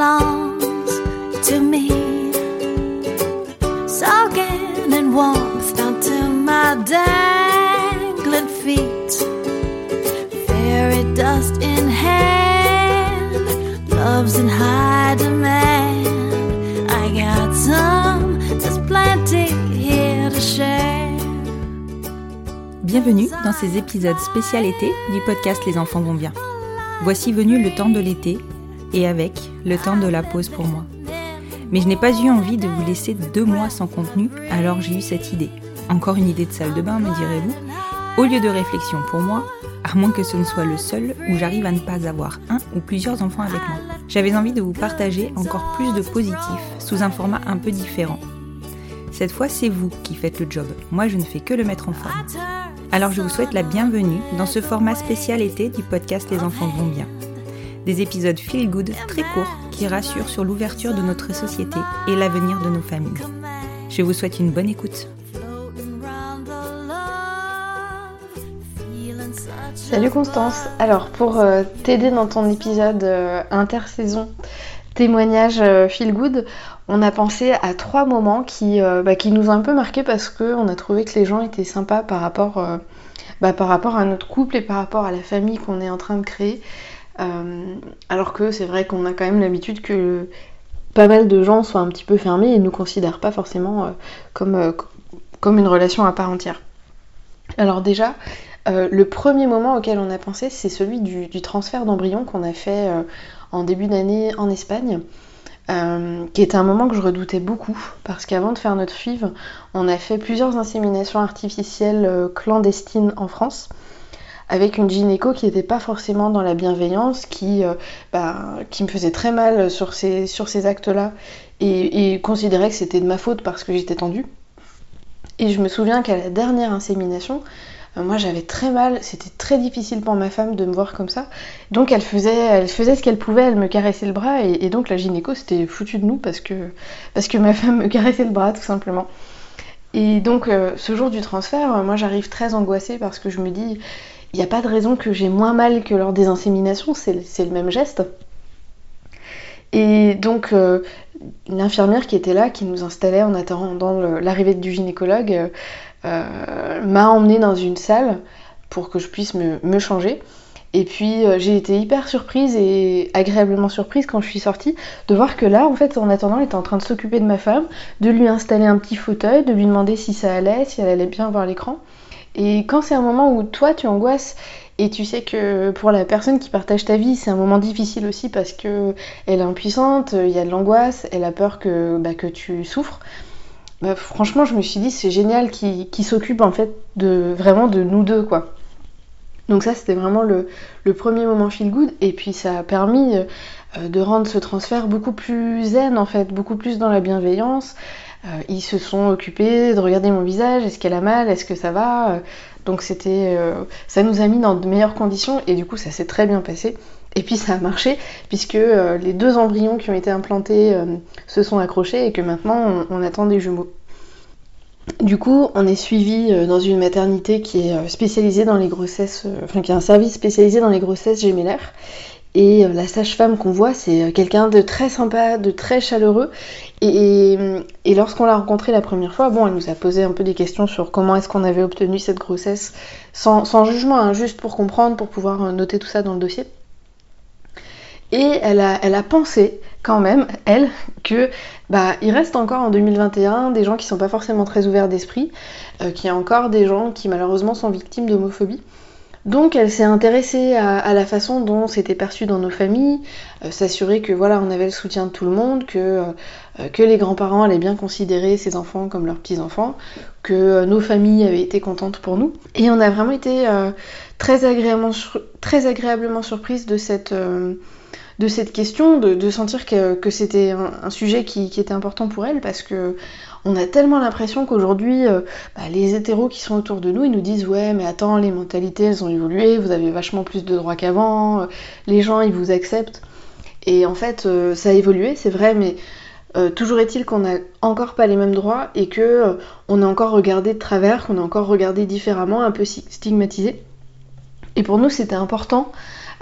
belongs to me. Soaking in warmth down to my dangling feet. Fairy dust in hand, love's in high demand. I got some, there's plenty here to share. Bienvenue dans ces épisodes spécial été du podcast Les enfants vont bien. Voici venu le temps de l'été et avec le temps de la pause pour moi. Mais je n'ai pas eu envie de vous laisser deux mois sans contenu, alors j'ai eu cette idée. Encore une idée de salle de bain, me direz-vous Au lieu de réflexion pour moi, à moins que ce ne soit le seul où j'arrive à ne pas avoir un ou plusieurs enfants avec moi. J'avais envie de vous partager encore plus de positifs sous un format un peu différent. Cette fois, c'est vous qui faites le job. Moi, je ne fais que le mettre en forme. Alors, je vous souhaite la bienvenue dans ce format spécial été du podcast Les enfants vont bien. Des épisodes feel good très courts qui rassurent sur l'ouverture de notre société et l'avenir de nos familles. Je vous souhaite une bonne écoute. Salut Constance. Alors pour euh, t'aider dans ton épisode euh, intersaison témoignage euh, feel good, on a pensé à trois moments qui, bah, qui nous ont un peu marqué parce qu'on a trouvé que les gens étaient sympas par rapport, bah, par rapport à notre couple et par rapport à la famille qu'on est en train de créer. Euh, alors que c'est vrai qu'on a quand même l'habitude que pas mal de gens soient un petit peu fermés et ne nous considèrent pas forcément euh, comme, euh, comme une relation à part entière. Alors déjà, le premier moment auquel on a pensé, c'est celui du, transfert d'embryon qu'on a fait en début d'année en Espagne. Qui était un moment que je redoutais beaucoup parce qu'avant de faire notre FIV, on a fait plusieurs inséminations artificielles clandestines en France avec une gynéco qui n'était pas forcément dans la bienveillance, qui, euh, bah, qui me faisait très mal sur ces, sur ces actes-là et, considérait que c'était de ma faute parce que j'étais tendue. Et je me souviens qu'à la dernière insémination, euh, moi j'avais très mal, c'était très difficile pour ma femme de me voir comme ça. Donc elle faisait, elle faisait ce qu'elle pouvait, elle me caressait le bras et, donc la gynéco s'était foutue de nous parce que, parce que ma femme me caressait le bras tout simplement. Et donc euh, ce jour du transfert, moi j'arrive très angoissée parce que je me dis, il n'y a pas de raison que j'ai moins mal que lors des inséminations, c'est le même geste. Et donc euh, l'infirmière qui était là, qui nous installait en attendant l'arrivée du gynécologue, euh, m'a emmenée dans une salle pour que je puisse me, me changer. Et puis euh, j'ai été hyper surprise et agréablement surprise quand je suis sortie de voir que là, en fait, en attendant, elle était en train de s'occuper de ma femme, de lui installer un petit fauteuil, de lui demander si ça allait, si elle allait bien voir l'écran. Et quand c'est un moment où toi tu angoisses et tu sais que pour la personne qui partage ta vie, c'est un moment difficile aussi parce que elle est impuissante, il y a de l'angoisse, elle a peur que, bah, que tu souffres. Bah, franchement, je me suis dit c'est génial qu'il s'occupe en fait de vraiment de nous deux quoi. Donc ça c'était vraiment le, le premier moment feel good et puis ça a permis euh, de rendre ce transfert beaucoup plus zen en fait, beaucoup plus dans la bienveillance. Euh, ils se sont occupés de regarder mon visage, est-ce qu'elle a mal, est-ce que ça va? Euh, Donc c'était, euh, ça nous a mis dans de meilleures conditions et du coup ça s'est très bien passé. Et puis ça a marché puisque les deux embryons qui ont été implantés se sont accrochés et que maintenant on, attend des jumeaux. Du coup, on est suivi dans une maternité qui est spécialisée dans les grossesses, enfin qui a un service spécialisé dans les grossesses gémellaires. Et euh, la sage-femme qu'on voit, c'est euh, quelqu'un de très sympa, de très chaleureux. Et, et- lorsqu'on l'a rencontrée la première fois, bon, elle nous a posé un peu des questions sur comment est-ce qu'on avait obtenu cette grossesse, sans, jugement, hein, juste pour comprendre, pour pouvoir euh, noter tout ça dans le dossier. Et elle a, pensé quand même, elle, que bah il reste encore en 2021 des gens qui sont pas forcément très ouverts d'esprit, euh, qu'il y a encore des gens qui malheureusement sont victimes d'homophobie. Donc elle s'est intéressée à, la façon dont c'était perçu dans nos familles, euh, s'assurer que voilà on avait le soutien de tout le monde, que, euh, les grands-parents allaient bien considérer ses enfants comme leurs petits-enfants, que nos familles avaient été contentes pour nous. Et on a vraiment été très, agréablement, très surprise de cette de cette question, de, sentir que, c'était un, sujet qui, était important pour elle, parce que on a tellement l'impression qu'aujourd'hui, euh, bah, les hétéros qui sont autour de nous, ils nous disent ouais, mais attends, les mentalités, elles ont évolué, vous avez vachement plus de droits qu'avant, euh, les gens, ils vous acceptent. Et en fait, euh, ça a évolué, c'est vrai, mais toujours est-il qu'on n'a encore pas les mêmes droits et que on est encore regardé de travers, qu'on est encore regardé différemment, un peu stigmatisé. Et pour nous, c'était important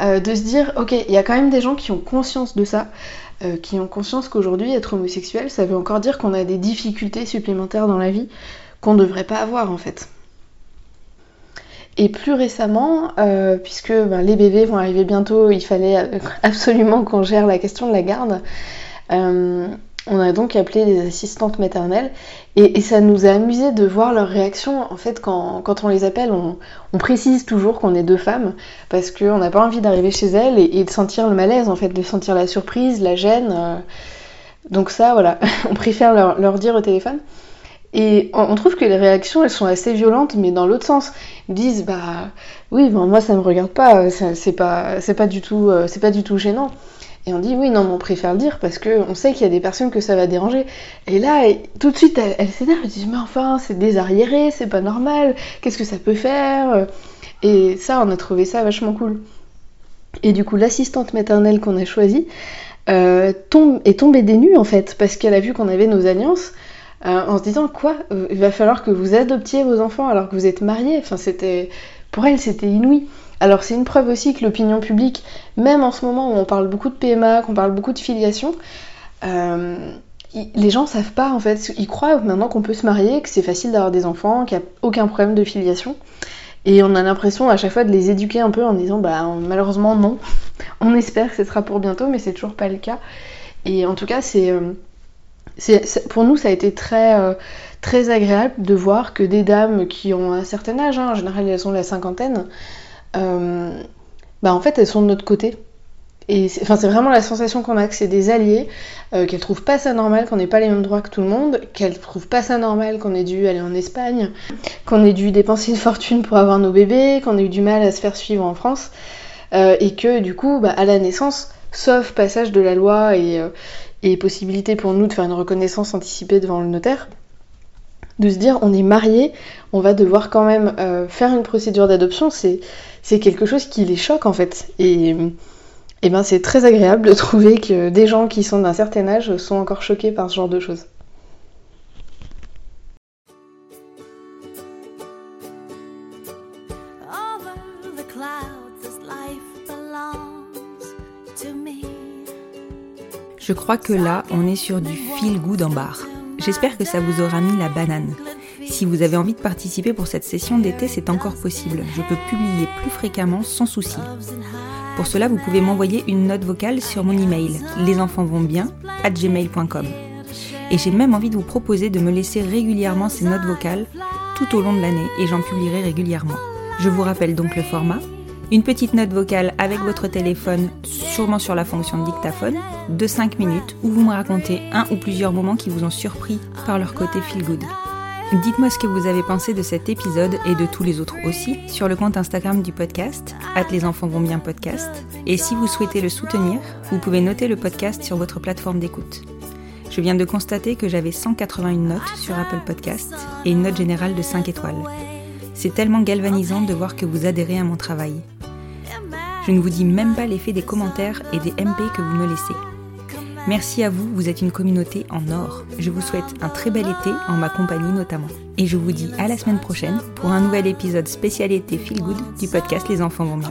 euh, de se dire, ok, il y a quand même des gens qui ont conscience de ça, euh, qui ont conscience qu'aujourd'hui, être homosexuel, ça veut encore dire qu'on a des difficultés supplémentaires dans la vie qu'on ne devrait pas avoir en fait. Et plus récemment, euh, puisque ben, les bébés vont arriver bientôt, il fallait absolument qu'on gère la question de la garde. On a donc appelé des assistantes maternelles et, ça nous a amusé de voir leur réaction. En fait, quand, on les appelle, on, précise toujours qu'on est deux femmes parce qu'on n'a pas envie d'arriver chez elles et, de sentir le malaise, en fait, de sentir la surprise, la gêne. Euh. Donc ça, voilà, on préfère leur, dire au téléphone. Et on, trouve que les réactions, elles sont assez violentes, mais dans l'autre sens. Ils disent, bah oui, moi ça me regarde pas, c'est pas, euh, c'est pas du tout gênant. Et on dit oui, non, mais on préfère le dire parce qu'on sait qu'il y a des personnes que ça va déranger. Et là, tout de suite, elle, s'énerve, elle dit mais enfin, c'est désarriéré, c'est pas normal, qu'est-ce que ça peut faire? Et ça, on a trouvé ça vachement cool. Et du coup, l'assistante maternelle qu'on a choisie euh, est tombée des nues en fait, parce qu'elle a vu qu'on avait nos alliances. Euh, en se disant quoi euh, Il va falloir que vous adoptiez vos enfants alors que vous êtes mariés. Enfin, c'était pour elle, c'était inouï. Alors c'est une preuve aussi que l'opinion publique, même en ce moment où on parle beaucoup de PMA, qu'on parle beaucoup de filiation, euh, les gens savent pas en fait, ils croient maintenant qu'on peut se marier, que c'est facile d'avoir des enfants, qu'il n'y a aucun problème de filiation. Et on a l'impression à chaque fois de les éduquer un peu en disant bah malheureusement non. On espère que ce sera pour bientôt, mais c'est toujours pas le cas. Et en tout cas, c'est, euh, pour nous ça a été très euh, très agréable de voir que des dames qui ont un certain âge, hein, en général elles ont la cinquantaine, euh, bah en fait elles sont de notre côté. C'est, vraiment la sensation qu'on a que c'est des alliés, euh, qu'elles trouvent pas ça normal qu'on n'ait pas les mêmes droits que tout le monde, qu'elles trouvent pas ça normal qu'on ait dû aller en Espagne, qu'on ait dû dépenser une fortune pour avoir nos bébés, qu'on ait eu du mal à se faire suivre en France, euh, et que du coup, bah, à la naissance, sauf passage de la loi et, et possibilité pour nous de faire une reconnaissance anticipée devant le notaire, de se dire on est marié, on va devoir quand même faire une procédure d'adoption, c'est c'est quelque chose qui les choque en fait. Et, et ben c'est très agréable de trouver que des gens qui sont d'un certain âge sont encore choqués par ce genre de choses. Je crois que là, on est sur du feel good en bar. J'espère que ça vous aura mis la banane. Si vous avez envie de participer pour cette session d'été, c'est encore possible. Je peux publier plus fréquemment sans souci. Pour cela, vous pouvez m'envoyer une note vocale sur mon email gmail.com Et j'ai même envie de vous proposer de me laisser régulièrement ces notes vocales tout au long de l'année et j'en publierai régulièrement. Je vous rappelle donc le format. Une petite note vocale avec votre téléphone, sûrement sur la fonction dictaphone, de 5 minutes où vous me racontez un ou plusieurs moments qui vous ont surpris par leur côté feel good. Dites-moi ce que vous avez pensé de cet épisode et de tous les autres aussi sur le compte Instagram du podcast, les enfants vont podcast. Et si vous souhaitez le soutenir, vous pouvez noter le podcast sur votre plateforme d'écoute. Je viens de constater que j'avais 181 notes sur Apple Podcast et une note générale de 5 étoiles. C'est tellement galvanisant de voir que vous adhérez à mon travail. Je ne vous dis même pas l'effet des commentaires et des MP que vous me laissez. Merci à vous, vous êtes une communauté en or. Je vous souhaite un très bel été, en ma compagnie notamment. Et je vous dis à la semaine prochaine pour un nouvel épisode spécialité Feel Good du podcast Les enfants vont bien.